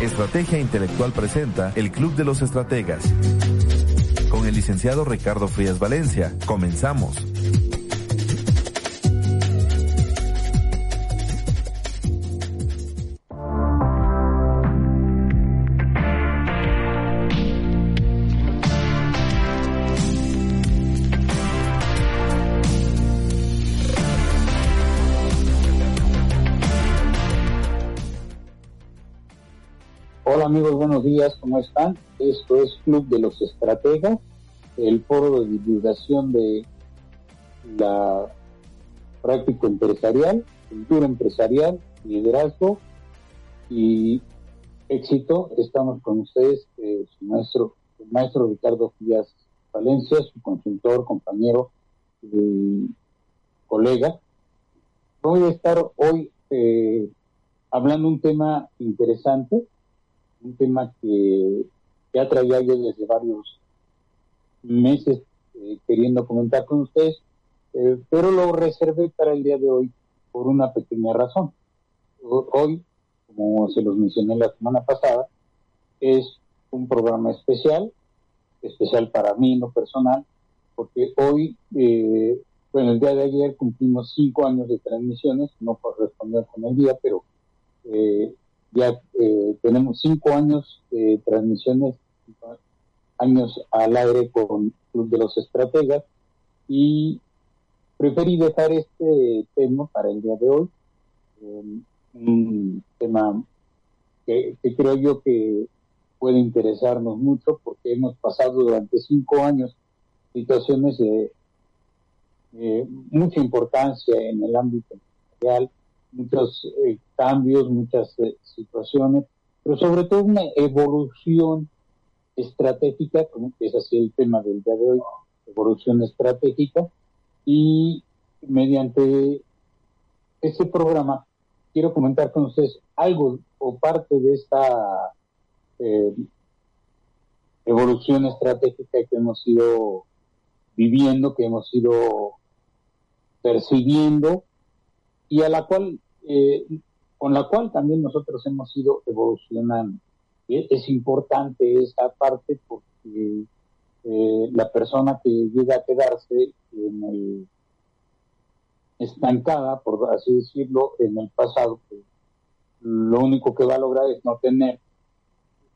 Estrategia Intelectual presenta el Club de los Estrategas. Con el licenciado Ricardo Frías Valencia. Comenzamos. Amigos, buenos días, ¿cómo están? Esto es Club de los Estrategas, el foro de divulgación de la práctica empresarial, cultura empresarial, liderazgo y éxito. Estamos con ustedes, eh, su maestro, el maestro Ricardo Díaz Valencia, su consultor, compañero y colega. Voy a estar hoy eh, hablando un tema interesante un tema que ya traía yo desde varios meses eh, queriendo comentar con ustedes, eh, pero lo reservé para el día de hoy por una pequeña razón. Hoy, como se los mencioné la semana pasada, es un programa especial, especial para mí, no personal, porque hoy, eh, bueno, el día de ayer cumplimos cinco años de transmisiones, no por responder con el día, pero eh, ya eh, tenemos cinco años de transmisiones, años al aire con Club de los Estrategas y preferí dejar este tema para el día de hoy, un tema que, creo yo que puede interesarnos mucho porque hemos pasado durante cinco años situaciones de mucha importancia en el ámbito empresarial, muchos eh, cambios, muchas eh, situaciones, pero sobre todo una evolución estratégica, como es así el tema del día de hoy, evolución estratégica, y mediante este programa quiero comentar con ustedes algo o parte de esta eh, evolución estratégica que hemos ido viviendo, que hemos ido percibiendo y a la cual eh, con la cual también nosotros hemos ido evolucionando. Es importante esta parte porque eh, la persona que llega a quedarse en el, estancada, por así decirlo, en el pasado, pues, lo único que va a lograr es no tener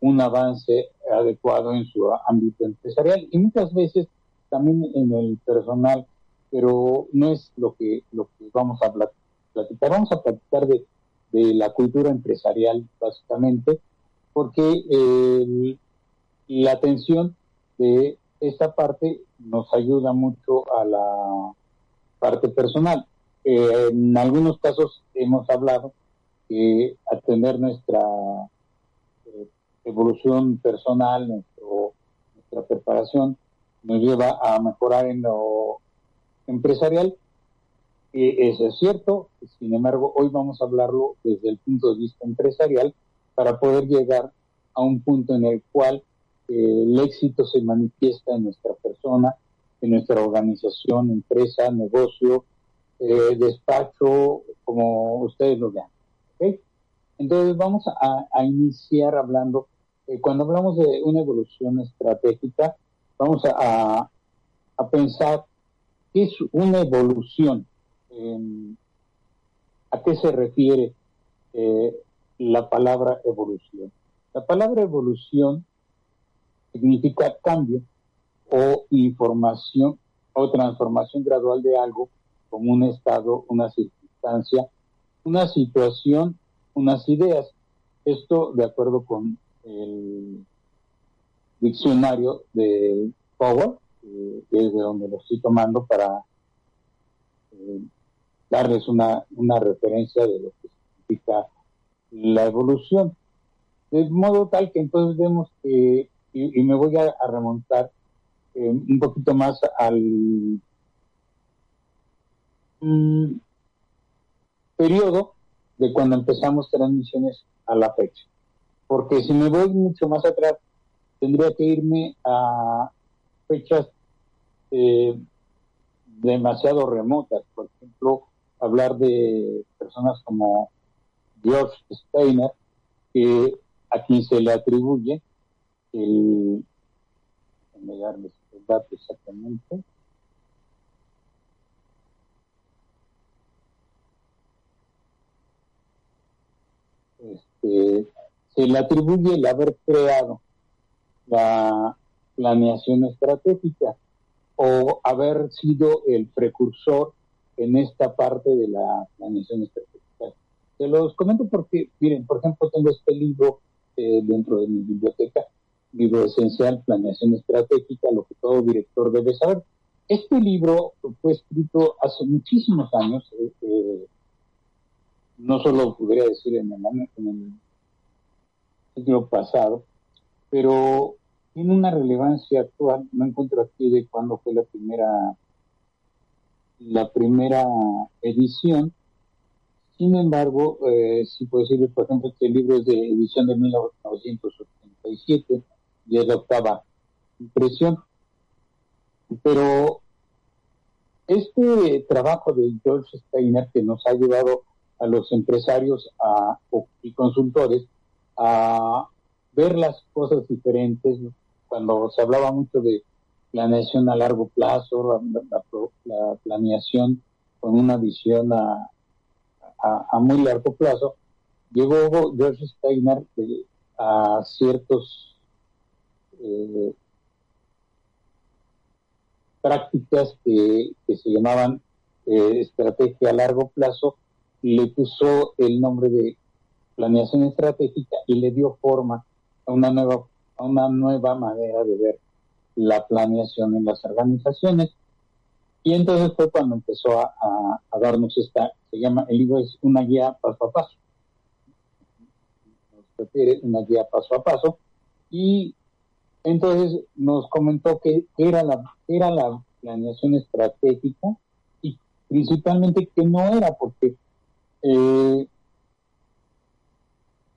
un avance adecuado en su ámbito empresarial y muchas veces también en el personal, pero no es lo que, lo que vamos a hablar platicar. Vamos a platicar de, la cultura empresarial, básicamente, porque eh, la atención de esta parte nos ayuda mucho a la parte personal. Eh, en algunos casos hemos hablado que atender nuestra eh, evolución personal, nuestro, nuestra preparación, nos lleva a mejorar en lo empresarial, eso es cierto, sin embargo, hoy vamos a hablarlo desde el punto de vista empresarial para poder llegar a un punto en el cual eh, el éxito se manifiesta en nuestra persona, en nuestra organización, empresa, negocio, eh, despacho, como ustedes lo vean. Entonces vamos a, iniciar hablando, eh, cuando hablamos de una evolución estratégica, vamos a, a pensar qué es una evolución ¿A qué se refiere eh, la palabra evolución? La palabra evolución significa cambio o información o transformación gradual de algo como un estado, una circunstancia, una situación, unas ideas. Esto de acuerdo con el diccionario de Power, que es de donde lo estoy tomando para eh, darles una, una referencia de lo que significa la evolución. De modo tal que entonces vemos que, y, me voy a, remontar eh, un poquito más al mm, periodo de cuando empezamos transmisiones a la fecha. Porque si me voy mucho más atrás, tendría que irme a fechas eh, demasiado remotas. Por ejemplo, hablar de personas como George Steiner, que a quien se le atribuye el, déjame darles el dato exactamente, este, se le atribuye el haber creado la planeación estratégica o haber sido el precursor en esta parte de la planeación estratégica. Se los comento porque, miren, por ejemplo, tengo este libro eh, dentro de mi biblioteca, libro esencial, Planeación Estratégica, lo que todo director debe saber. Este libro fue escrito hace muchísimos años, eh, eh, no solo podría decir en el, en el siglo pasado, pero tiene una relevancia actual. No encuentro aquí de cuándo fue la primera la primera edición, sin embargo, eh, si puedo decirle, por ejemplo, el libro es de edición de 1987 y es la octava impresión. Pero este trabajo de George Steiner que nos ha llevado a los empresarios y consultores a ver las cosas diferentes, cuando se hablaba mucho de planeación a largo plazo, la planeación con una visión a, muy largo plazo, llegó George Steiner a ciertos eh, prácticas que, se llamaban eh, estrategia a largo plazo, le puso el nombre de planeación estratégica y le dio forma a una nueva, a una nueva manera de ver la planeación en las organizaciones y entonces fue cuando empezó a, darnos esta, se llama, el libro es una guía paso a paso. Nos refiere una guía paso a paso. Y entonces nos comentó que era la, era la planeación estratégica y principalmente que no era porque eh,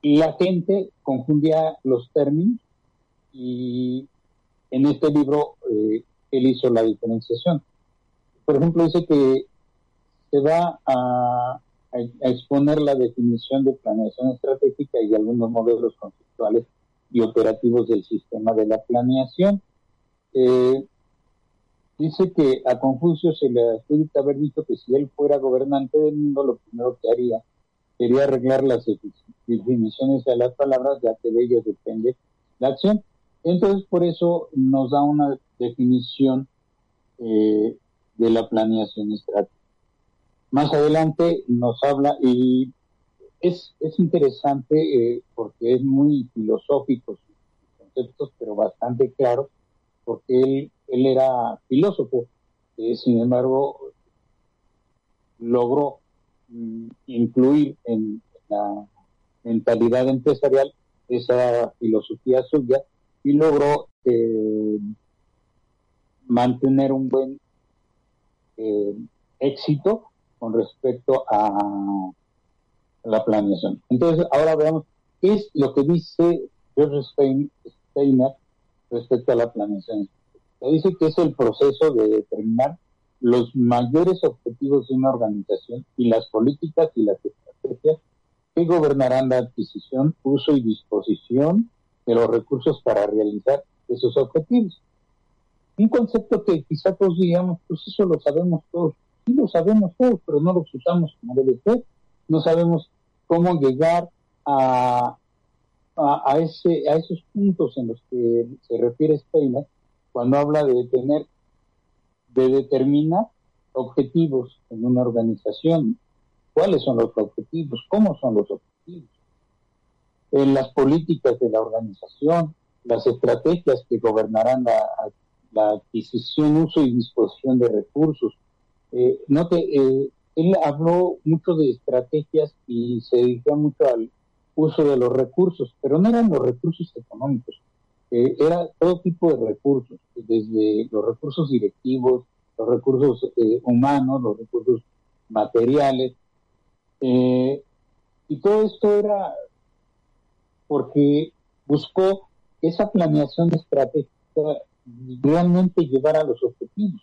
la gente confundía los términos y en este libro eh, él hizo la diferenciación por ejemplo, dice que se va a, exponer la definición de planeación estratégica y algunos modelos conceptuales y operativos del sistema de la planeación. Eh, dice que a Confucio se le adjudica haber dicho que si él fuera gobernante del mundo, lo primero que haría sería arreglar las definiciones de las palabras, ya que de ellas depende la acción. Entonces, por eso nos da una definición eh, de la planeación estratégica. Más adelante nos habla y es, es interesante eh, porque es muy filosófico sus conceptos, pero bastante claro, porque él, él era filósofo, eh, sin embargo, logró mm, incluir en la mentalidad empresarial esa filosofía suya y logró eh, mantener un buen eh, éxito con respecto a la planeación. Entonces, ahora veamos qué es lo que dice George Steiner respecto a la planeación. Dice que es el proceso de determinar los mayores objetivos de una organización y las políticas y las estrategias que gobernarán la adquisición, uso y disposición de los recursos para realizar esos objetivos. Un concepto que quizá todos digamos, pues eso lo sabemos todos. Sí lo sabemos todos, pero no lo usamos como debe ser. No sabemos cómo llegar a, a, ese, a esos puntos en los que se refiere Steiner cuando habla de tener, de determinar objetivos en una organización. ¿Cuáles son los objetivos? ¿Cómo son los objetivos? En las políticas de la organización, las estrategias que gobernarán la, la adquisición, uso y disposición de recursos. Eh, note, eh, él habló mucho de estrategias y se dedicó mucho al, uso de los recursos, pero no eran los recursos económicos, eh, era todo tipo de recursos, desde los recursos directivos, los recursos eh, humanos, los recursos materiales, eh, y todo esto era porque buscó esa planeación estratégica realmente llevar a los objetivos,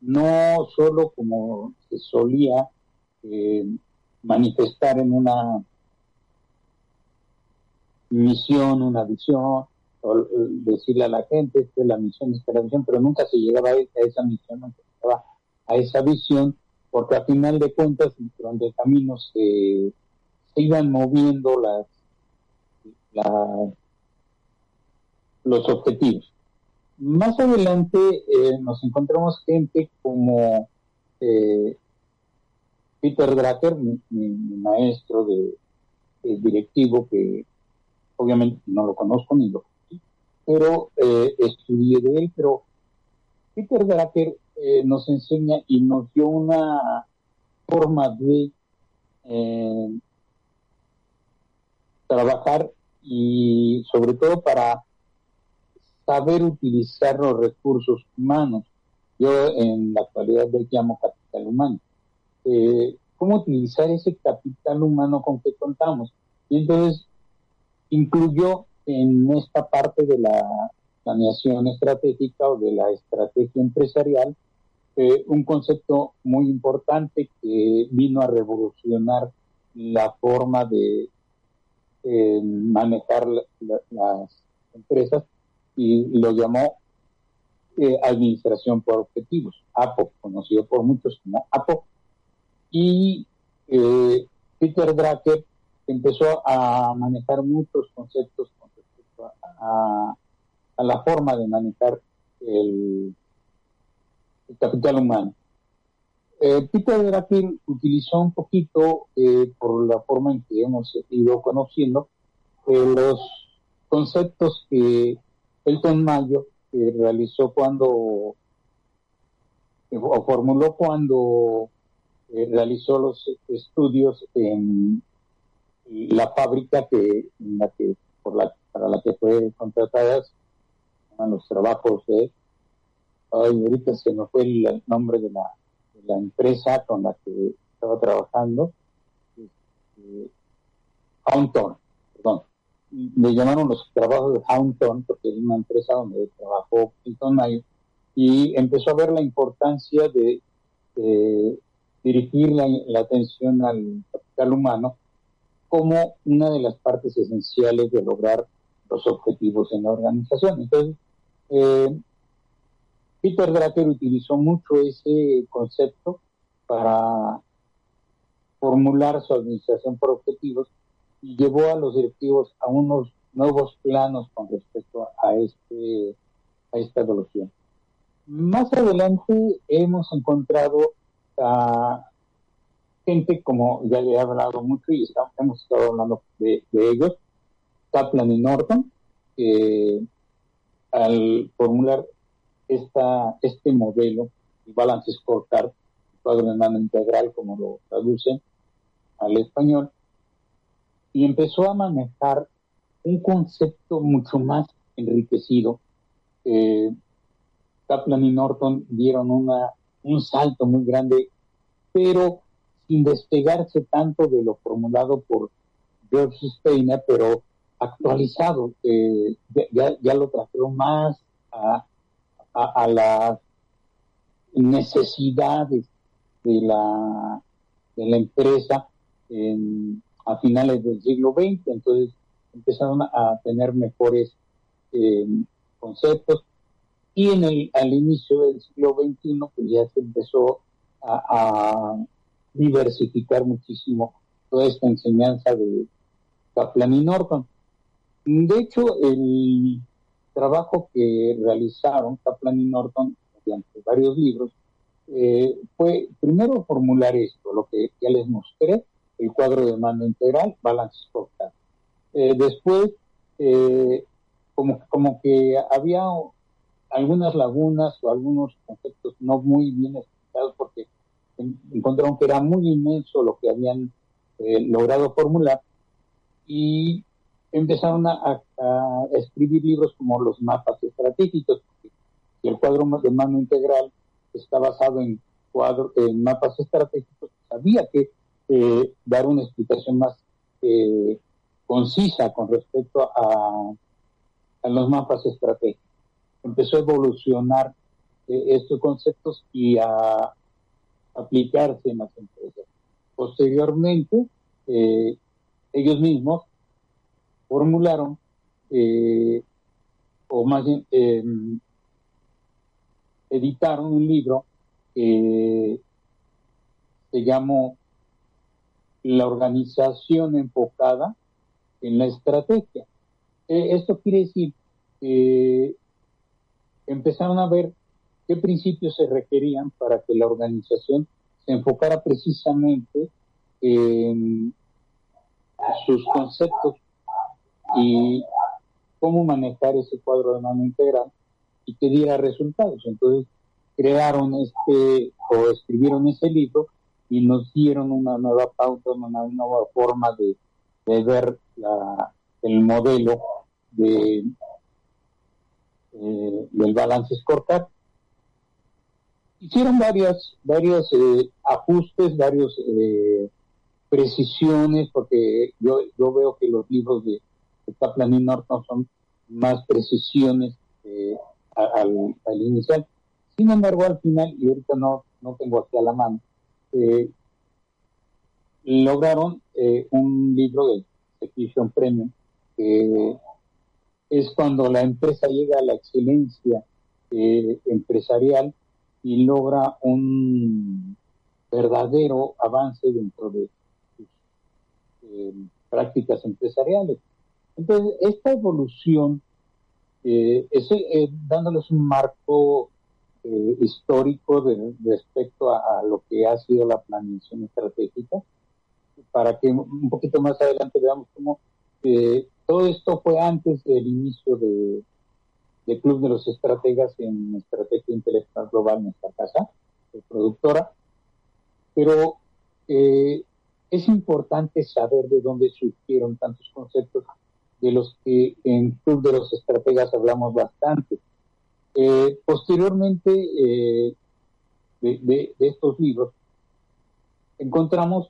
no solo como se solía eh, manifestar en una misión, una visión, o decirle a la gente que la misión es la visión, pero nunca se llegaba a esa misión, nunca llegaba a esa visión, porque a final de cuentas, durante el camino se, se iban moviendo las, las los objetivos. Más adelante eh, nos encontramos gente como eh, Peter Drucker, mi, maestro de, directivo, que obviamente no lo conozco ni lo pero eh, estudié de él, pero Peter Drucker nos enseña y nos dio una forma de trabajar y sobre todo para saber utilizar los recursos humanos. Yo en la actualidad le llamo capital humano. Eh, ¿Cómo utilizar ese capital humano con que contamos? Y entonces incluyó en esta parte de la planeación estratégica o de la estrategia empresarial eh, un concepto muy importante que vino a revolucionar la forma de eh, manejar las empresas y lo llamó eh, Administración por Objetivos, APO, conocido por muchos como APO. Y eh, Peter Drucker empezó a manejar muchos conceptos con respecto a, la forma de manejar el, capital humano. Eh, Peter utilizó un poquito, por la forma en que hemos ido conociendo, los conceptos que Elton Mayo que realizó cuando, o formuló cuando eh, realizó los estudios en la fábrica que, la que, por la, para la que fue contratada, los trabajos de, ay, ahorita se me fue el, nombre de la, la empresa con la que estaba trabajando, este, perdón le llamaron los trabajos de Haunton, porque es una empresa donde trabajó Hilton Mayo, y empezó a ver la importancia de dirigir la, atención al capital humano como una de las partes esenciales de lograr los objetivos en la organización. Entonces, eh, Peter Drucker utilizó mucho ese concepto para formular su administración por objetivos y llevó a los directivos a unos nuevos planos con respecto a este a esta evolución. Más adelante hemos encontrado a gente como ya le he hablado mucho y hemos estado hablando de, ellos, Kaplan y Norton, que al formular esta, este modelo, el Balance Scorecard, cuadro de mano integral, como lo traducen al español, y empezó a manejar un concepto mucho más enriquecido. Eh, Kaplan y Norton dieron una, un salto muy grande, pero sin despegarse tanto de lo formulado por George Steiner, pero actualizado. Eh, ya, ya, lo trajeron más a, a, a las necesidades de la, de la empresa. En, a finales del siglo XX, entonces empezaron a tener mejores eh, conceptos y en el, al inicio del siglo XXI pues ya se empezó a, diversificar muchísimo toda esta enseñanza de Kaplan y Norton. De hecho, el trabajo que realizaron Kaplan y Norton mediante varios libros eh, fue primero formular esto, lo que ya les mostré, el cuadro de mando integral, balance scorecard. Eh, después, eh, como, como que había algunas lagunas o algunos conceptos no muy bien explicados porque encontraron que era muy inmenso lo que habían eh, logrado formular y empezaron a, escribir libros como los mapas estratégicos. Y el cuadro de mano integral está basado en, cuadro, en mapas estratégicos. Había que eh, dar una explicación más eh, concisa con respecto a, los mapas estratégicos. Empezó a evolucionar eh, estos conceptos y a aplicarse en las empresas. Posteriormente, ellos mismos formularon, eh, o más bien em, editaron un libro que se llamó La organización enfocada en la estrategia. E, esto quiere decir que empezaron a ver qué principios se requerían para que la organización se enfocara precisamente en sus conceptos y cómo manejar ese cuadro de mano integral y que diera resultados. Entonces crearon este o escribieron ese libro y nos dieron una nueva pauta, una nueva forma de, ver la, el modelo de eh, del balance scorecard. Hicieron varios, varios eh, ajustes, varios eh, precisiones, porque yo, yo veo que los libros de, Kaplan y son más precisiones eh, al, inicial. Sin embargo, al final, y ahorita no, no tengo aquí a la mano, eh, lograron eh, un libro de Execution Premium, que es cuando la empresa llega a la excelencia empresarial y logra un verdadero avance dentro de sus prácticas empresariales. Entonces, esta evolución, eh, es, eh, dándoles un marco eh, histórico de, respecto a, lo que ha sido la planeación estratégica, para que un poquito más adelante veamos cómo todo esto fue antes del inicio de, del Club de los Estrategas en Estrategia Intelectual Global, nuestra casa productora, pero es importante saber de dónde surgieron tantos conceptos de los que en Club de los Estrategas hablamos bastante. Eh, posteriormente eh, de, estos libros, encontramos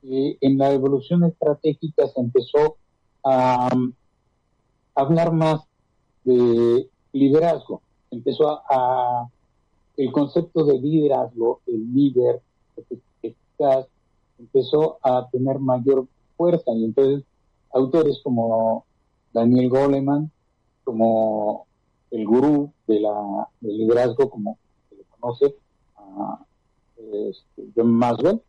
que en la evolución estratégica se empezó a, hablar más de liderazgo, empezó a, el concepto de liderazgo, el líder eficaz, empezó a tener mayor fuerza y entonces autores como Daniel Goleman como el gurú de la, del liderazgo, como se le conoce, este, John Maswell,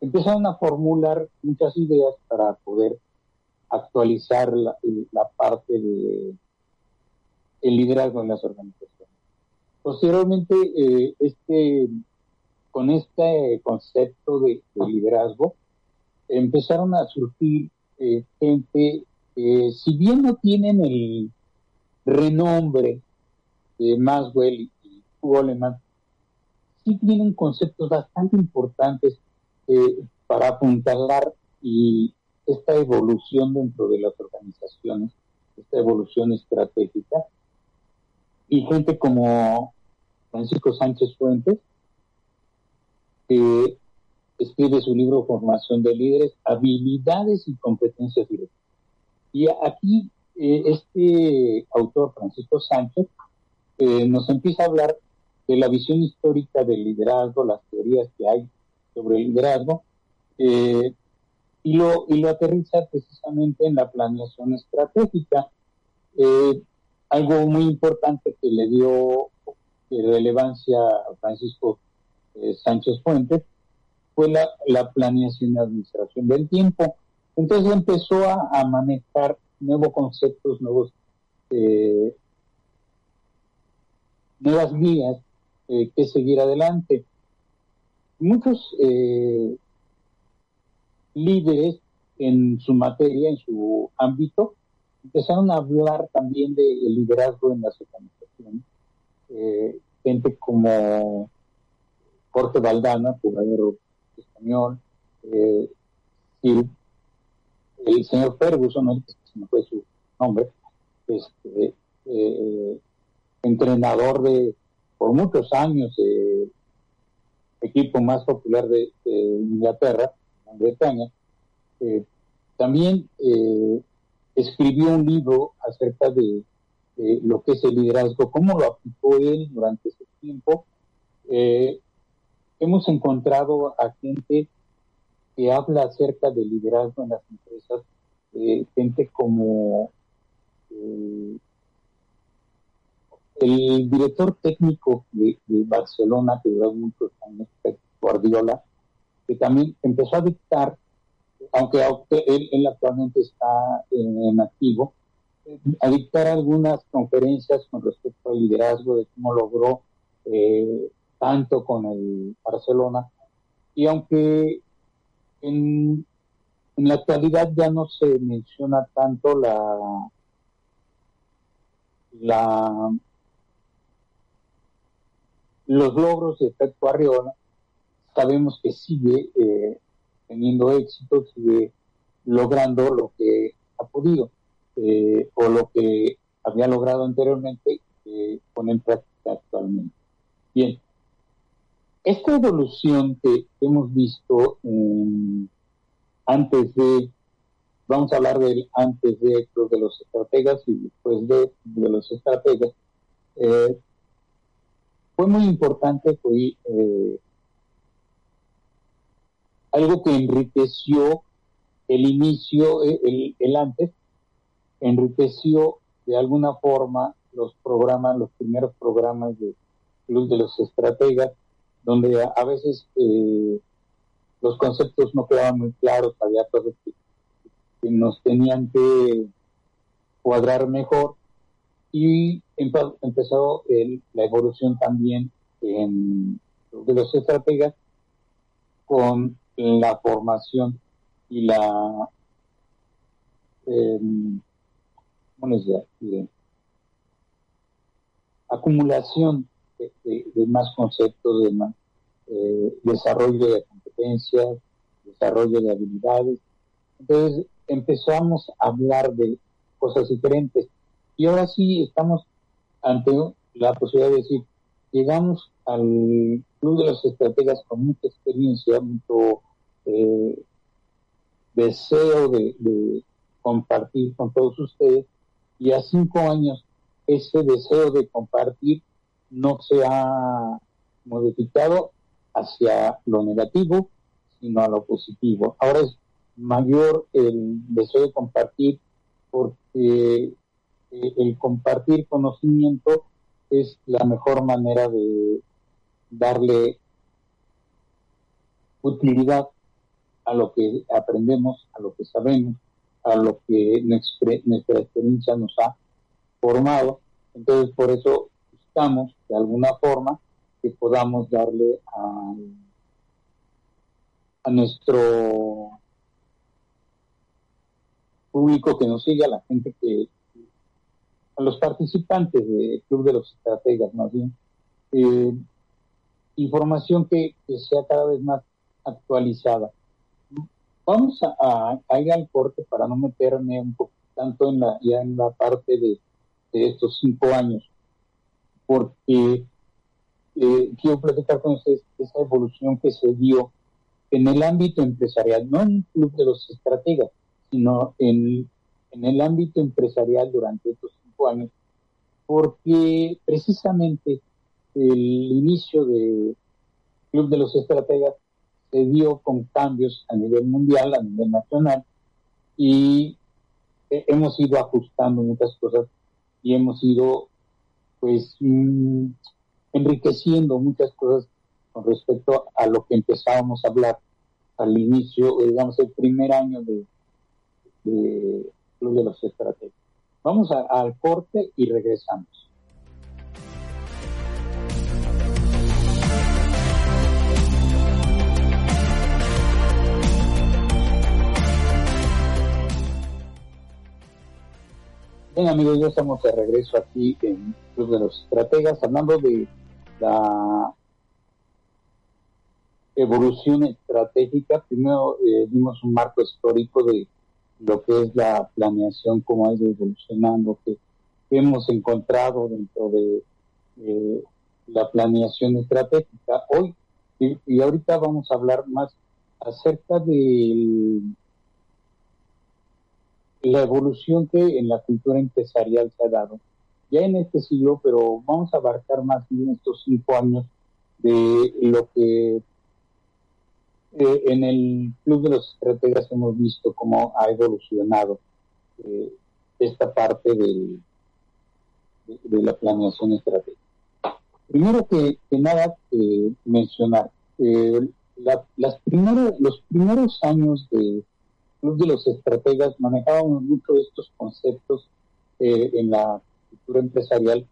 empezaron a formular muchas ideas para poder actualizar la, parte de liderazgo en las organizaciones. Posteriormente, eh, este, con este concepto de, liderazgo, empezaron a surgir eh, gente eh, si bien no tienen el renombre de Maswell y Goleman, sí tienen conceptos bastante importantes eh, para apuntalar y esta evolución dentro de las organizaciones, esta evolución estratégica. Y gente como Francisco Sánchez Fuentes, que escribe su libro Formación de Líderes, Habilidades y Competencias Directas. Y aquí eh, este autor, Francisco Sánchez, eh, nos empieza a hablar de la visión histórica del liderazgo, las teorías que hay sobre el liderazgo, eh, y, lo, y lo aterriza precisamente en la planeación estratégica. algo muy importante que le dio relevancia a Francisco Sánchez Fuentes fue la, la planeación y administración del tiempo entonces empezó a, manejar nuevos conceptos, nuevos, eh, nuevas vías eh, que seguir adelante. Muchos eh, líderes en su materia, en su ámbito, empezaron a hablar también del liderazgo en las organizaciones. gente como Jorge Valdana, jugador español, el señor Ferguson, no fue su nombre, este, eh, entrenador de por muchos años equipo más popular de, Inglaterra, Gran Bretaña, eh, también eh, escribió un libro acerca de, lo que es el liderazgo, cómo lo aplicó él durante ese tiempo. hemos encontrado a gente que habla acerca del liderazgo en las empresas, gente como el director técnico de, Barcelona, que duró muchos años, Guardiola, que también empezó a dictar, aunque él, actualmente está en, activo, a dictar algunas conferencias con respecto al liderazgo, de cómo logró eh, tanto con el Barcelona. Y aunque en, la actualidad ya no se menciona tanto la la los logros de Pep Guardiola sabemos que sigue eh, teniendo éxito, sigue logrando lo que ha podido eh, o lo que había logrado anteriormente eh, poner en práctica actualmente. Bien, esta evolución que hemos visto antes de, vamos a hablar del antes de, de los estrategas y después de, los estrategas, eh, fue muy importante, fue eh, algo que enriqueció el inicio, eh, el, antes, enriqueció de alguna forma los programas, los primeros programas de Club de los Estrategas, donde a, veces eh, los conceptos no quedaban muy claros, había cosas que nos tenían que cuadrar mejor y empezó la evolución también en, de los estrategas con la formación y la eh, acumulación de, más conceptos, de más eh, desarrollo de competencias, desarrollo de habilidades. Entonces empezamos a hablar de cosas diferentes y ahora sí estamos ante la posibilidad de decir, llegamos al Club de los Estrategas con mucha experiencia, mucho eh, deseo de, compartir con todos ustedes, y a cinco años ese deseo de compartir no se ha modificado hacia lo negativo, sino a lo positivo. Ahora es mayor el deseo de compartir porque el compartir conocimiento es la mejor manera de darle utilidad a lo que aprendemos, a lo que sabemos, a lo que nuestra, experiencia nos ha formado. Entonces, por eso de alguna forma, que podamos darle a, a nuestro público que nos sigue, a la gente que a los participantes del Club de los Estrategas, más bien, eh, información que, sea cada vez más actualizada. Vamos a, ir al corte para no meterme un poco tanto en la, ya en la parte de, estos cinco años, porque eh, quiero platicar con ustedes esa evolución que se dio en el ámbito empresarial, no en el club de los estrategas, sino en, en el ámbito empresarial durante estos años, porque precisamente el inicio del Club de los Estrategas se dio con cambios a nivel mundial, a nivel nacional, y hemos ido ajustando muchas cosas y hemos ido pues mm, enriqueciendo muchas cosas con respecto a lo que empezábamos a hablar al inicio, digamos, el primer año de, de Club de los Estrategas. Vamos al corte y regresamos. Bien amigos, ya estamos de regreso aquí en Club de los Estrategas, hablando de la evolución estratégica. Primero eh, vimos un marco histórico de lo que es la planeación, cómo ha ido evolucionando, que, hemos encontrado dentro de la planeación estratégica. Hoy y, ahorita vamos a hablar más acerca de la evolución que en la cultura empresarial se ha dado ya en este siglo, pero vamos a abarcar más en estos cinco años de lo que eh, en el Club de los Estrategas hemos visto cómo ha evolucionado eh, esta parte de, la planeación estratégica. Primero que, nada, eh, mencionar, las primeros, los primeros años de Club de los Estrategas manejábamos mucho estos conceptos en la cultura empresarial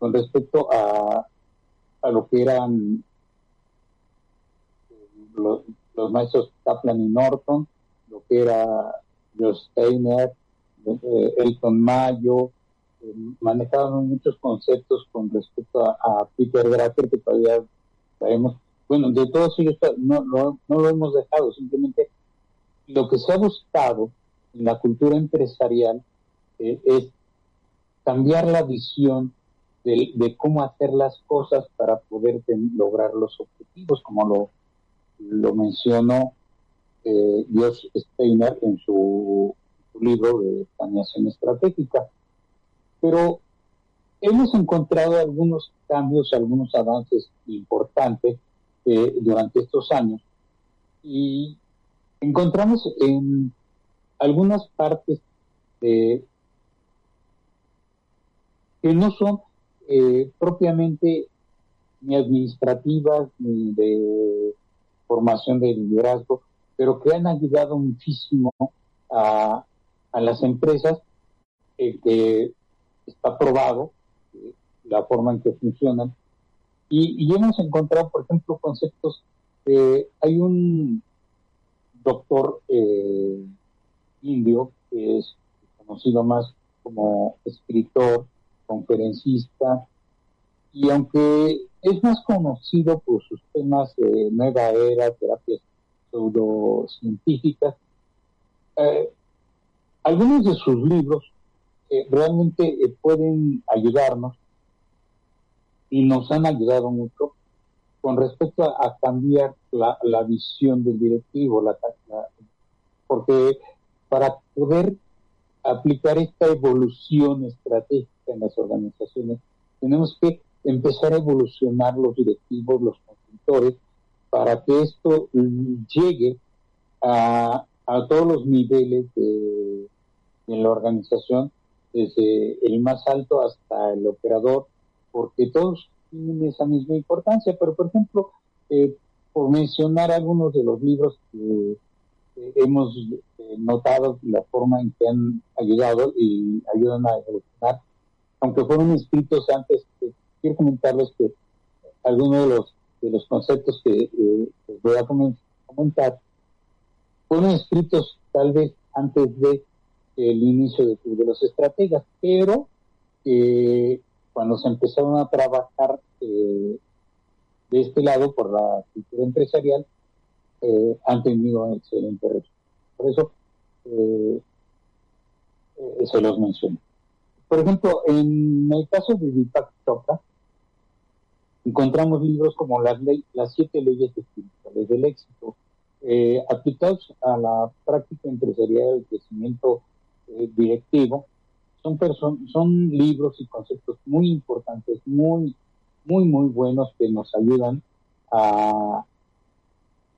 con respecto a, a lo que eran los, maestros Kaplan y Norton, lo que era Joe Steiner, eh, Elton Mayo, eh, manejaban muchos conceptos con respecto a, Peter Drucker, que todavía sabemos, bueno, de todos ellos no, no, lo hemos dejado, simplemente lo que se ha buscado en la cultura empresarial eh, es cambiar la visión de, cómo hacer las cosas para poder lograr los objetivos, como lo, lo mencionó eh, Steiner en su, libro de planeación estratégica. Pero hemos encontrado algunos cambios, algunos avances importantes eh, durante estos años y encontramos en algunas partes de, que no son eh, propiamente ni administrativas ni de formación de liderazgo, pero que han ayudado muchísimo a, las empresas eh, que está probado eh, la forma en que funcionan. Y, hemos encontrado, por ejemplo, conceptos. hay un doctor indio que es conocido más como escritor conferencista, y aunque es más conocido por sus temas de nueva era, terapias pseudocientíficas, eh, algunos de sus libros eh, realmente eh, pueden ayudarnos y nos han ayudado mucho con respecto a, cambiar la, visión del directivo, la, porque para poder aplicar esta evolución estratégica en las organizaciones, tenemos que empezar a evolucionar los directivos, los consultores, para que esto llegue a, todos los niveles de, la organización, desde el más alto hasta el operador, porque todos tienen esa misma importancia. Pero, por ejemplo, eh, por mencionar algunos de los libros que hemos eh, notado la forma en que han ayudado y ayudan a evolucionar aunque fueron escritos antes, eh, quiero comentarles que algunos de los, de los conceptos que eh, voy a comentar fueron escritos tal vez antes de el inicio de, de los estrategas, pero eh, cuando se empezaron a trabajar de este lado por la cultura empresarial, han tenido excelente resultado. Por eso se los menciono. Por ejemplo, en el caso de Deepak Chopra, encontramos libros como las, las siete leyes espirituales del éxito, eh, aplicados a la práctica empresarial del crecimiento eh, directivo. Son, son libros y conceptos muy importantes, muy, muy, muy buenos que nos ayudan a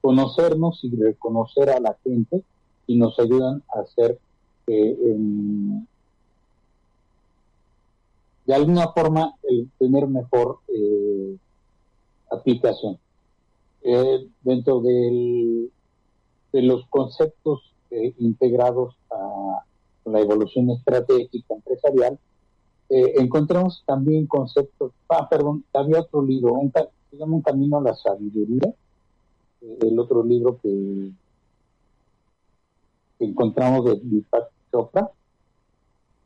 conocernos y reconocer a la gente y nos ayudan a hacer eh, de alguna forma el tener mejor eh, aplicación. Eh, dentro del, de los conceptos eh, integrados a la evolución estratégica empresarial, encontramos también conceptos, ah, perdón, había otro libro, un, se llama Un Camino a la Sabiduría, el otro libro que, encontramos de Deepak Chopra,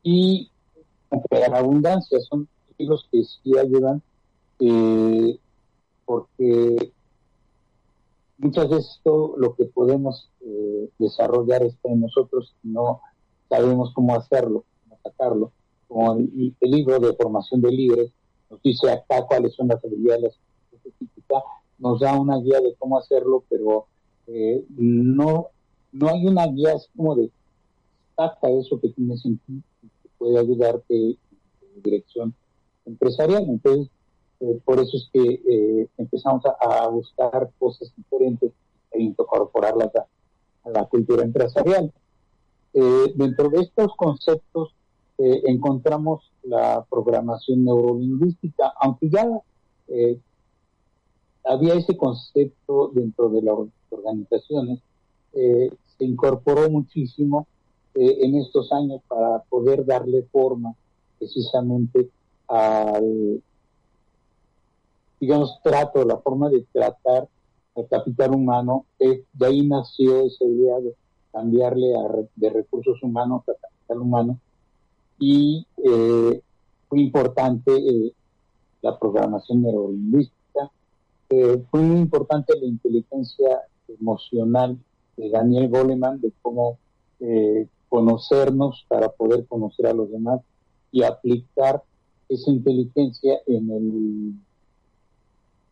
y en abundancia, son libros que sí ayudan eh, porque muchas veces todo lo que podemos eh, desarrollar está en nosotros no sabemos cómo hacerlo, cómo sacarlo. Como el, libro de formación de líderes nos dice acá cuáles son las habilidades nos da una guía de cómo hacerlo, pero eh, no, no hay una guía así como de saca eso que tienes en ti que puede ayudarte en dirección empresarial. Entonces, eh, por eso es que eh, empezamos a, buscar cosas diferentes e incorporarlas a, la cultura empresarial. Eh, dentro de estos conceptos encontramos la programación neurolingüística, aunque ya había ese concepto dentro de las organizaciones, se incorporó muchísimo en estos años para poder darle forma precisamente al, digamos, trato, la forma de tratar al capital humano, de ahí nació esa idea de cambiarle de recursos humanos a capital humano. Y eh, fue importante eh, la programación neurolingüística, eh, fue muy importante la inteligencia emocional de Daniel Goleman, de cómo conocernos para poder conocer a los demás y aplicar esa inteligencia en el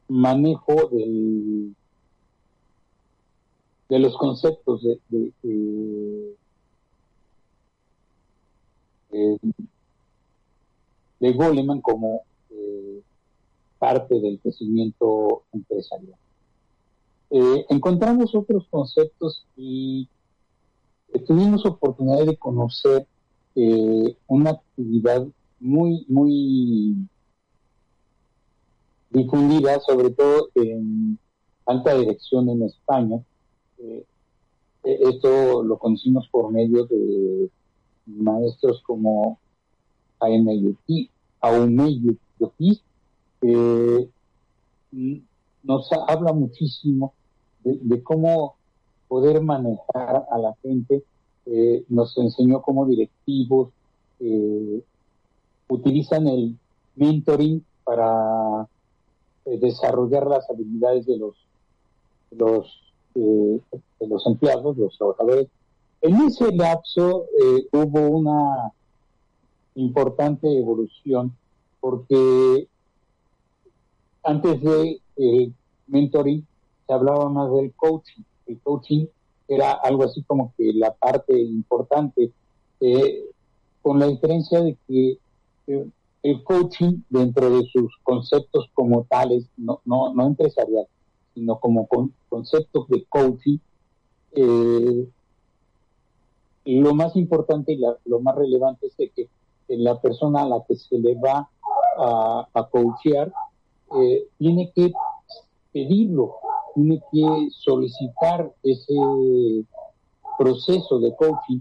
manejo del, de los conceptos de, de, Goleman como eh, parte del crecimiento empresarial. Eh, encontramos otros conceptos y tuvimos oportunidad de conocer eh, una actividad muy, muy difundida, sobre todo en alta dirección en España. Eh, eh, esto lo conocimos por medio de maestros como Jaime Yuki, Aume que nos habla muchísimo de, cómo poder manejar a la gente. Eh, nos enseñó como directivos utilizan el mentoring para eh, desarrollar las habilidades de los, los, eh, los empleados, los trabajadores. En ese lapso eh, hubo una importante evolución porque antes de mentoring se hablaba más del coaching. El coaching era algo así como que la parte importante, con la diferencia de que el coaching dentro de sus conceptos como tales, no, no, no empresarial, sino como conceptos de coaching, eh, lo más importante y lo más relevante es que la persona a la que se le va a, a coachear eh, tiene que pedirlo, tiene que solicitar ese proceso de coaching.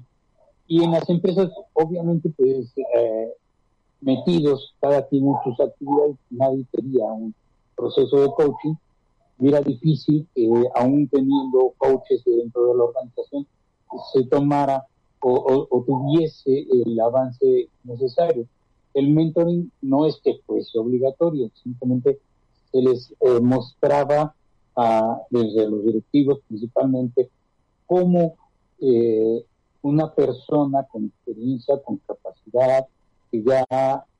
Y en las empresas, obviamente, pues eh, metidos, cada quien en sus actividades, nadie quería un proceso de coaching, era difícil que aún teniendo coaches dentro de la organización se tomara o, tuviese el avance necesario. El mentoring no es que fuese obligatorio, simplemente se les eh, mostraba a, desde los directivos principalmente cómo eh, una persona con experiencia, con capacidad, que ya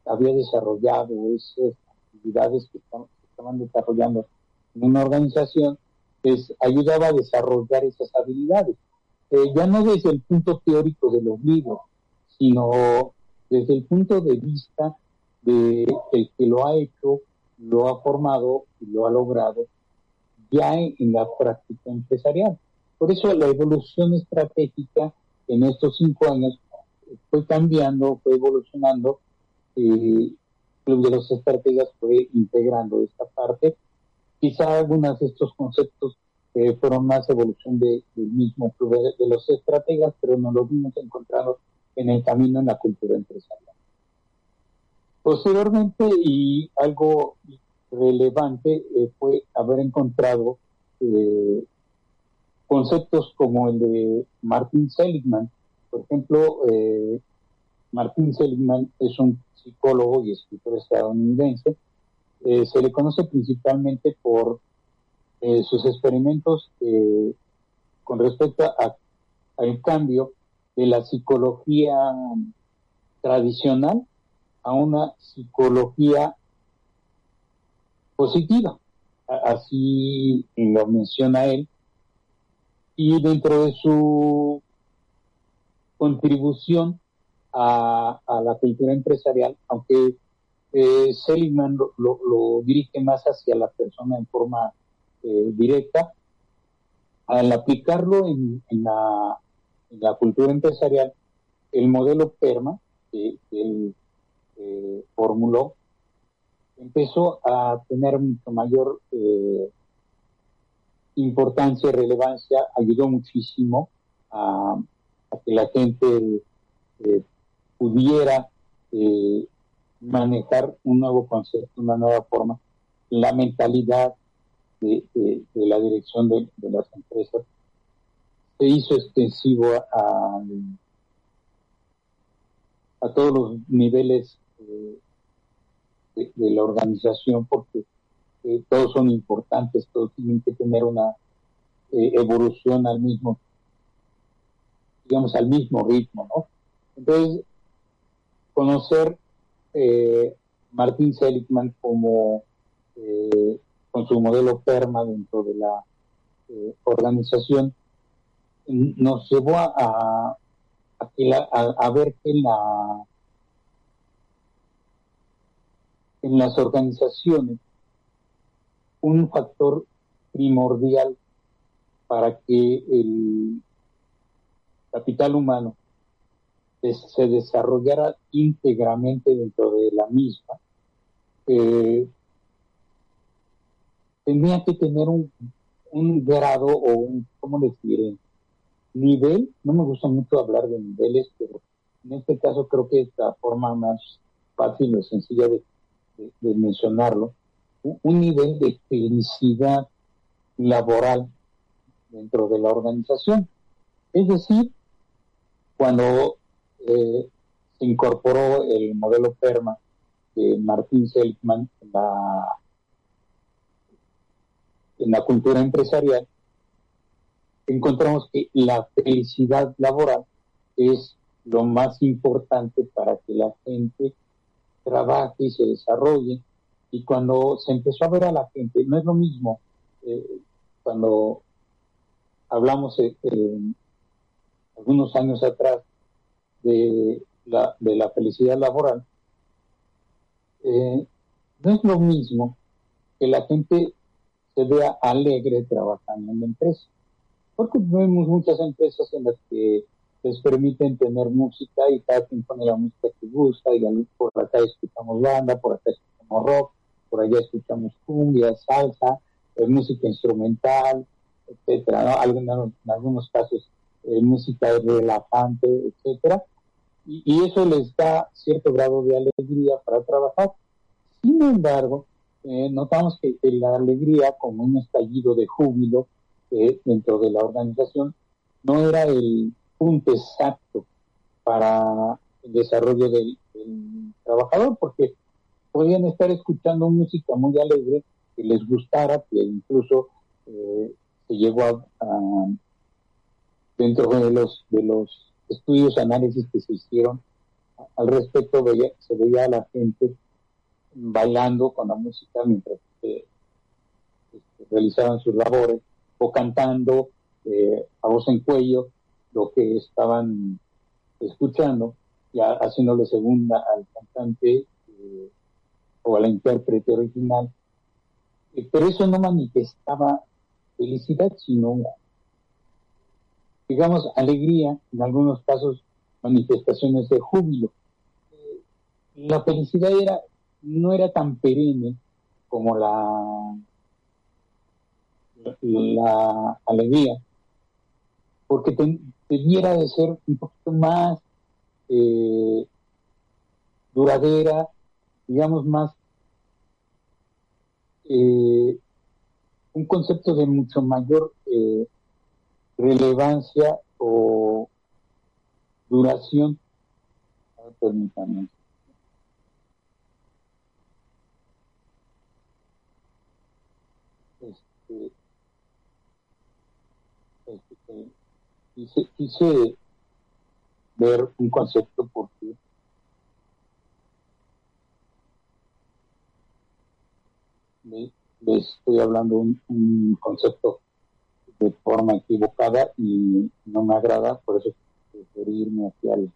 había desarrollado esas actividades que, estaban desarrollando en una organización, pues ayudaba a desarrollar esas habilidades. Eh, ya no desde el punto teórico de los libros, sino desde el punto de vista de el que lo ha hecho, lo ha formado y lo ha logrado ya en, en la práctica empresarial. Por eso la evolución estratégica en estos cinco años fue cambiando, fue evolucionando. Eh, Club de los Estrategas fue integrando esta parte. Quizá algunos de estos conceptos eh, fueron más evolución de, del mismo Club de, los Estrategas, pero no lo vimos encontrado en el camino en la cultura empresarial. Posteriormente, y algo relevante eh, fue haber encontrado eh, conceptos como el de Martin Seligman, por ejemplo, Martín Seligman es un psicólogo y escritor estadounidense. Eh, se le conoce principalmente por eh, sus experimentos con respecto a al cambio de la psicología tradicional a una psicología positiva. Así lo menciona él. Y dentro de su contribución a, la cultura empresarial, aunque eh, Seligman lo, dirige más hacia la persona en forma eh, directa, al aplicarlo en, la, cultura empresarial, el modelo PERMA que, él eh, formuló empezó a tener mucho mayor importancia y relevancia, ayudó muchísimo a, que la gente pudiera manejar un nuevo concepto, una nueva forma, la mentalidad de, la dirección de, las empresas se hizo extensivo a, a todos los niveles de, la organización porque eh, todos son importantes, todos tienen que tener una eh, evolución al mismo, digamos, al mismo ritmo, ¿no? Entonces, conocer eh, Martín Seligman como con su modelo PERMA dentro de la organización nos llevó a, a ver que la en las organizaciones un factor primordial para que el capital humano se desarrollara íntegramente dentro de la misma, eh, tenía que tener un, grado o un, ¿cómo les diré? Nivel, no me gusta mucho hablar de niveles, pero en este caso creo que es la forma más fácil o sencilla de de, mencionarlo, un, nivel de felicidad laboral dentro de la organización. Es decir, cuando eh, se incorporó el modelo PERMA de Martín Seligman en la, en la cultura empresarial, encontramos que la felicidad laboral es lo más importante para que la gente trabaje y se desarrolle. Y cuando se empezó a ver a la gente, no es lo mismo eh, cuando hablamos eh, algunos años atrás de la, de la felicidad laboral, eh, no es lo mismo que la gente se vea alegre trabajando en la empresa. Porque vemos muchas empresas en las que les permiten tener música y cada quien pone la música que gusta y por acá escuchamos banda, por acá escuchamos rock, por allá escuchamos cumbia, salsa, música instrumental, etcétera, en algunos casos eh, música relajante, etcétera, y, eso les da cierto grado de alegría para trabajar. Sin embargo, eh, notamos que, la alegría como un estallido de júbilo dentro de la organización no era el punto exacto para el desarrollo del, trabajador, porque podían estar escuchando música muy alegre que les gustara, que incluso eh, se llegó a, dentro de los de los estudios, análisis que se hicieron al respecto, veía, se veía a la gente bailando con la música mientras este, realizaban sus labores o cantando eh, a voz en cuello lo que estaban escuchando, ya haciéndole segunda al cantante eh, o a la intérprete original. Eh, pero eso no manifestaba felicidad, sino, digamos, alegría, en algunos casos manifestaciones de júbilo. Eh, la felicidad era, no era tan perenne como la, la alegría, porque debiera de ser un poquito más eh, duradera, digamos más eh, un concepto de mucho mayor eh, relevancia o duración. Permítanme. Este, este, quise, quise ver un concepto porque les, estoy hablando un, un concepto de forma equivocada y no me agrada, por eso preferí irme hacia al,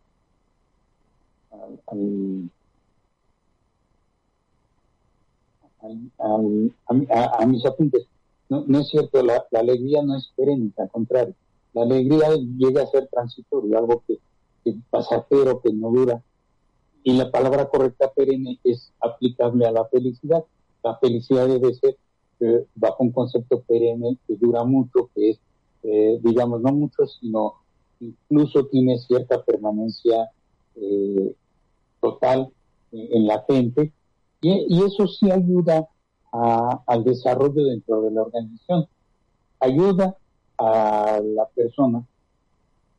a, mis apuntes. No, no es cierto, la, alegría no es perenne, al contrario. La alegría llega a ser transitorio, algo que, que pasajero, que no dura. Y la palabra correcta perenne es aplicable a la felicidad. La felicidad debe ser eh, bajo un concepto perenne que dura mucho, que es, eh, digamos, no mucho, sino incluso tiene cierta permanencia eh, total en la gente y, eso sí ayuda al desarrollo dentro de la organización. Ayuda a la persona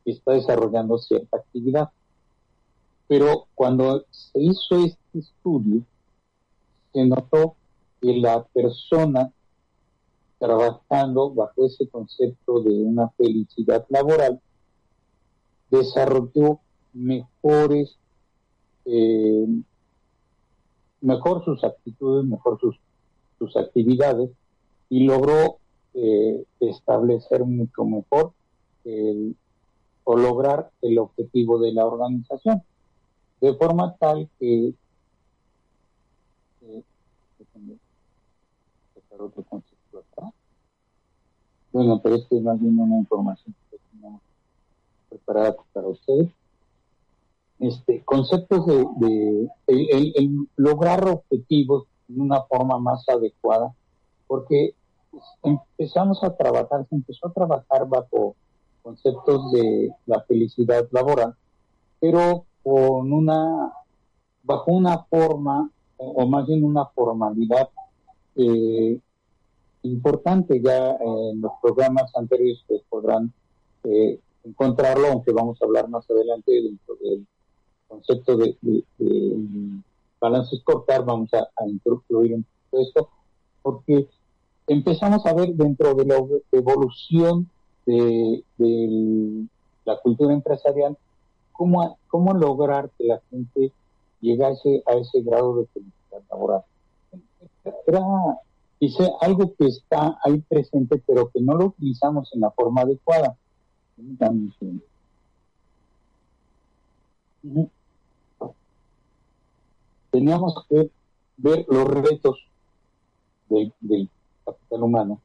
que está desarrollando cierta actividad. Pero cuando se hizo este estudio, se notó que la persona trabajando bajo ese concepto de una felicidad laboral desarrolló mejores eh, mejor sus actitudes, mejor sus, sus actividades y logró eh, establecer mucho mejor o lograr el objetivo de la organización. De forma tal que eh, otro concepto acá. Bueno, pero esto es más bien una información que tenemos preparada para ustedes este, conceptos de, lograr objetivos de una forma más adecuada, porque empezamos a trabajar, se empezó a trabajar bajo conceptos de la felicidad laboral, pero con una, bajo una forma, o más bien una formalidad eh, importante ya en los programas anteriores que podrán eh, encontrarlo, aunque vamos a hablar más adelante dentro del concepto de, balance cortar, vamos a, incluir un poco esto, porque empezamos a ver dentro de la evolución de, la cultura empresarial cómo, cómo lograr que la gente llegase a ese grado de felicidad laboral. Era dice, algo que está ahí presente, pero que no lo utilizamos en la forma adecuada. Teníamos que ver los retos del, capital humano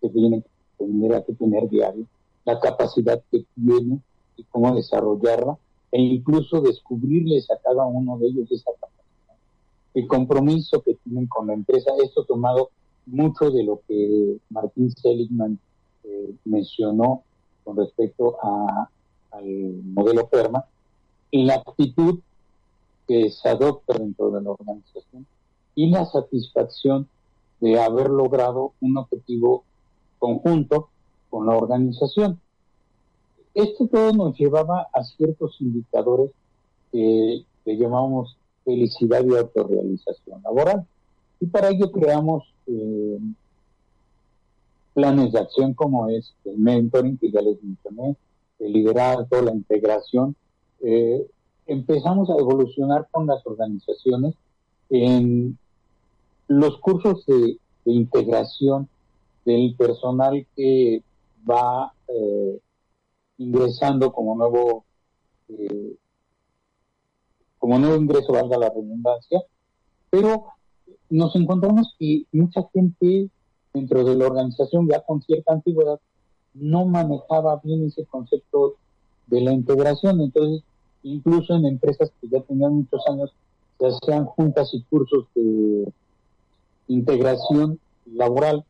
que tiene tener, que tener diario, la capacidad que tiene y cómo desarrollarla, e incluso descubrirles a cada uno de ellos esa capacidad. El compromiso que tienen con la empresa, esto tomado mucho de lo que Martín Seligman eh, mencionó con respecto a, al modelo PERMA, la actitud que se adopta dentro de la organización y la satisfacción de haber logrado un objetivo conjunto con la organización. Esto todo nos llevaba a ciertos indicadores que, llamamos felicidad y autorrealización laboral. Y para ello creamos eh, planes de acción como es el mentoring, que ya les mencioné, el liderazgo, la integración, eh, empezamos a evolucionar con las organizaciones en los cursos de, integración del personal que va eh, ingresando como nuevo como nuevo ingreso valga la redundancia pero nos encontramos que mucha gente dentro de la organización ya con cierta antigüedad no manejaba bien ese concepto de la integración entonces incluso en empresas que ya tenían muchos años, se hacían juntas y cursos de integración laboral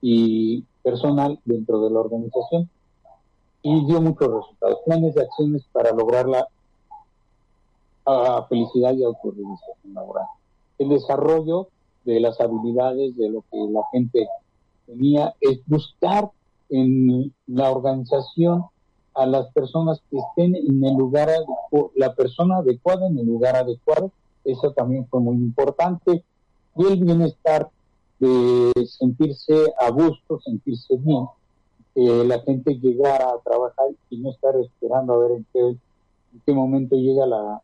y personal dentro de la organización y dio muchos resultados. Planes de acciones para lograr la felicidad y autorrealización laboral. El desarrollo de las habilidades de lo que la gente tenía es buscar en la organización a las personas que estén en el lugar la persona adecuada en el lugar adecuado, eso también fue muy importante, y el bienestar de sentirse a gusto, sentirse bien que la gente llegara a trabajar y no estar esperando a ver en qué, en qué momento llega la,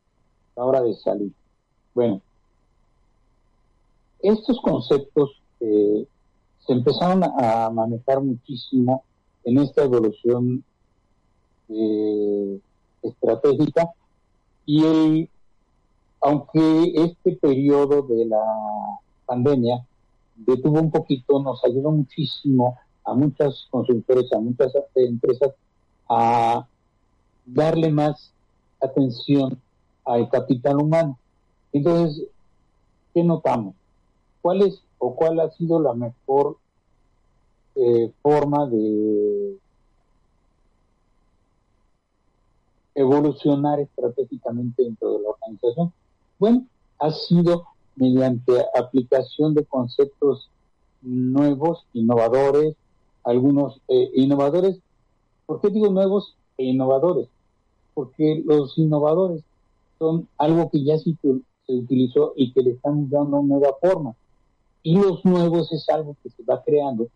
hora de salir. Bueno, estos conceptos eh, se empezaron a manejar muchísimo en esta evolución eh, estratégica y el, aunque este periodo de la pandemia detuvo un poquito, nos ayudó muchísimo a muchas consultores, a muchas empresas a darle más atención al capital humano. Entonces, ¿qué notamos? ¿Cuál es o cuál ha sido la mejor eh, forma de evolucionar estratégicamente dentro de la organización? Bueno, ha sido mediante aplicación de conceptos nuevos, innovadores, algunos eh, innovadores. ¿Por qué digo nuevos e innovadores? Porque los innovadores son algo que ya se, se utilizó y que le están dando nueva forma. Y los nuevos es algo que se va creando,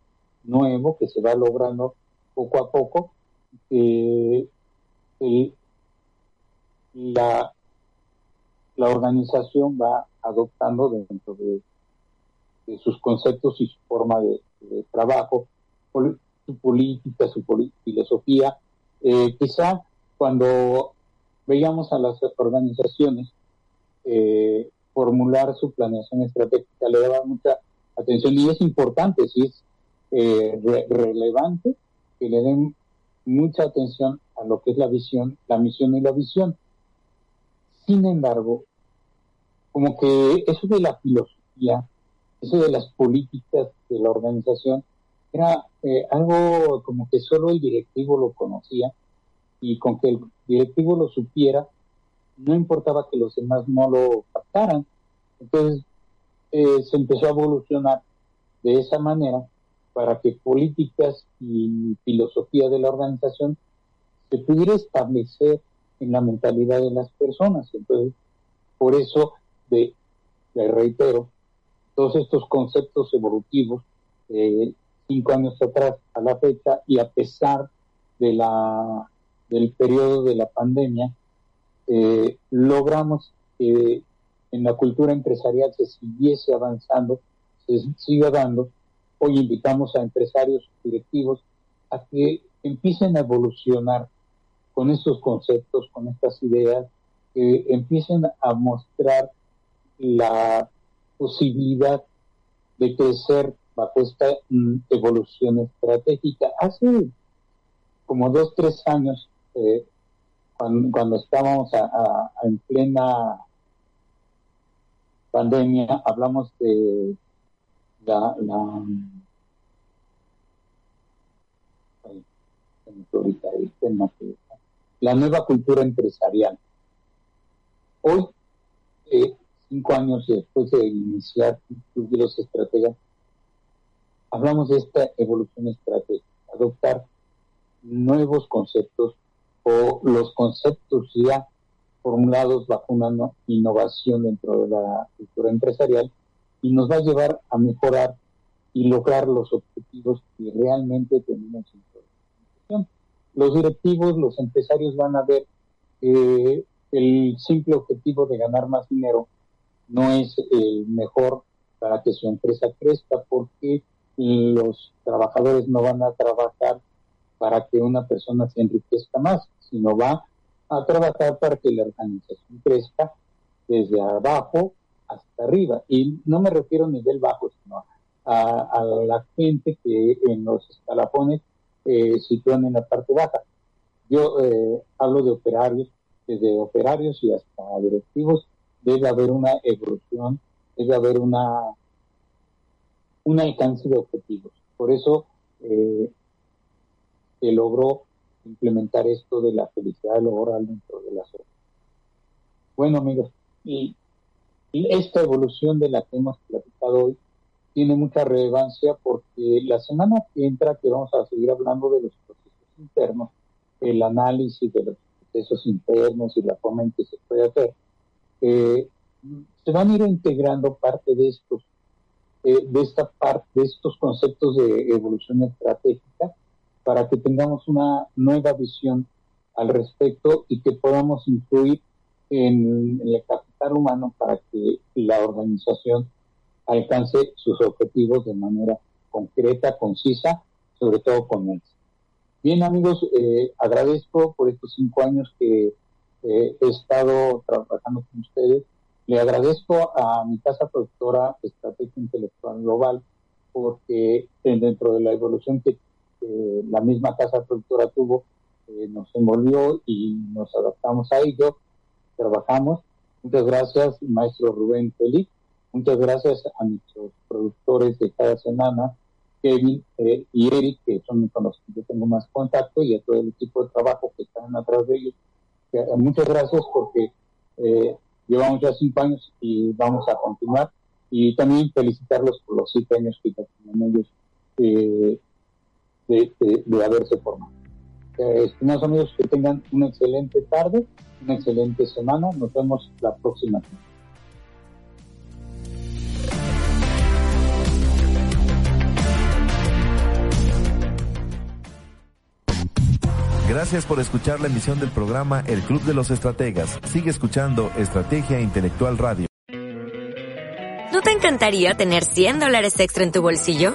nuevo, que se va logrando poco a poco, que la, la organización va adoptando dentro de, sus conceptos y su forma de, trabajo, su política, su filosofía. Eh, quizá cuando veíamos a las organizaciones eh, formular su planeación estratégica le daba mucha atención y es importante, si es eh, relevante que le den mucha atención a lo que es la visión, la misión y la visión. Sin embargo, como que eso de la filosofía, eso de las políticas de la organización, era eh, algo como que solo el directivo lo conocía y con que el directivo lo supiera, no importaba que los demás no lo captaran. Entonces eh, se empezó a evolucionar de esa manera para que políticas y filosofía de la organización se pudiera establecer en la mentalidad de las personas. Entonces, por eso, de, le reitero, todos estos conceptos evolutivos, eh, cinco años atrás a la fecha, y a pesar de la, del periodo de la pandemia, eh, logramos que en la cultura empresarial se siguiese avanzando, se siga dando. Hoy invitamos a empresarios directivos a que empiecen a evolucionar con estos conceptos, con estas ideas, que empiecen a mostrar la posibilidad de crecer bajo esta mm, evolución estratégica. Hace como dos, tres años, eh, cuando, estábamos en plena pandemia, hablamos de la, la la nueva cultura empresarial. Hoy, eh, cinco años después de iniciar los Estrategas, hablamos de esta evolución estratégica, adoptar nuevos conceptos o los conceptos ya formulados bajo una innovación dentro de la cultura empresarial y nos va a llevar a mejorar y lograr los objetivos que realmente tenemos en la los directivos, los empresarios van a ver que el simple objetivo de ganar más dinero no es el mejor para que su empresa crezca porque los trabajadores no van a trabajar para que una persona se enriquezca más, sino va a trabajar para que la organización crezca desde abajo hasta arriba. Y no me refiero a nivel bajo, sino a, la gente que en los escalafones eh, sitúan en la parte baja. Yo eh, hablo de operarios, desde operarios y hasta directivos, debe haber una evolución, debe haber una un alcance de objetivos. Por eso eh, se logró implementar esto de la felicidad laboral dentro de la sociedad. Bueno, amigos, y esta evolución de la que hemos platicado hoy tiene mucha relevancia porque la semana que entra, que vamos a seguir hablando de los procesos internos, el análisis de los procesos internos y la forma en que se puede hacer, eh, se van a ir integrando parte de estos, eh, de esta parte, de estos conceptos de evolución estratégica para que tengamos una nueva visión al respecto y que podamos influir en, el capital humano para que la organización alcance sus objetivos de manera concreta, concisa, sobre todo con él. Bien amigos, eh, agradezco por estos cinco años que eh, he estado trabajando con ustedes. Le agradezco a mi casa productora Estrategia Intelectual Global porque dentro de la evolución que la misma casa productora tuvo, eh, nos envolvió y nos adaptamos a ello, trabajamos. Muchas gracias, maestro Rubén Feliz. Muchas gracias a nuestros productores de cada semana, Kevin eh, y Eric, que son con los que yo tengo más contacto, y a todo el equipo de trabajo que están atrás de ellos. Eh, muchas gracias porque llevamos ya cinco años y vamos a continuar. Y también felicitarlos por los cinco años que tienen ellos de, de haberse formado. Eh, estimados amigos, que tengan una excelente tarde, una excelente semana. Nos vemos la próxima. Gracias por escuchar la emisión del programa El Club de los Estrategas. Sigue escuchando Estrategia Intelectual Radio. ¿No te encantaría tener 100 dólares extra en tu bolsillo?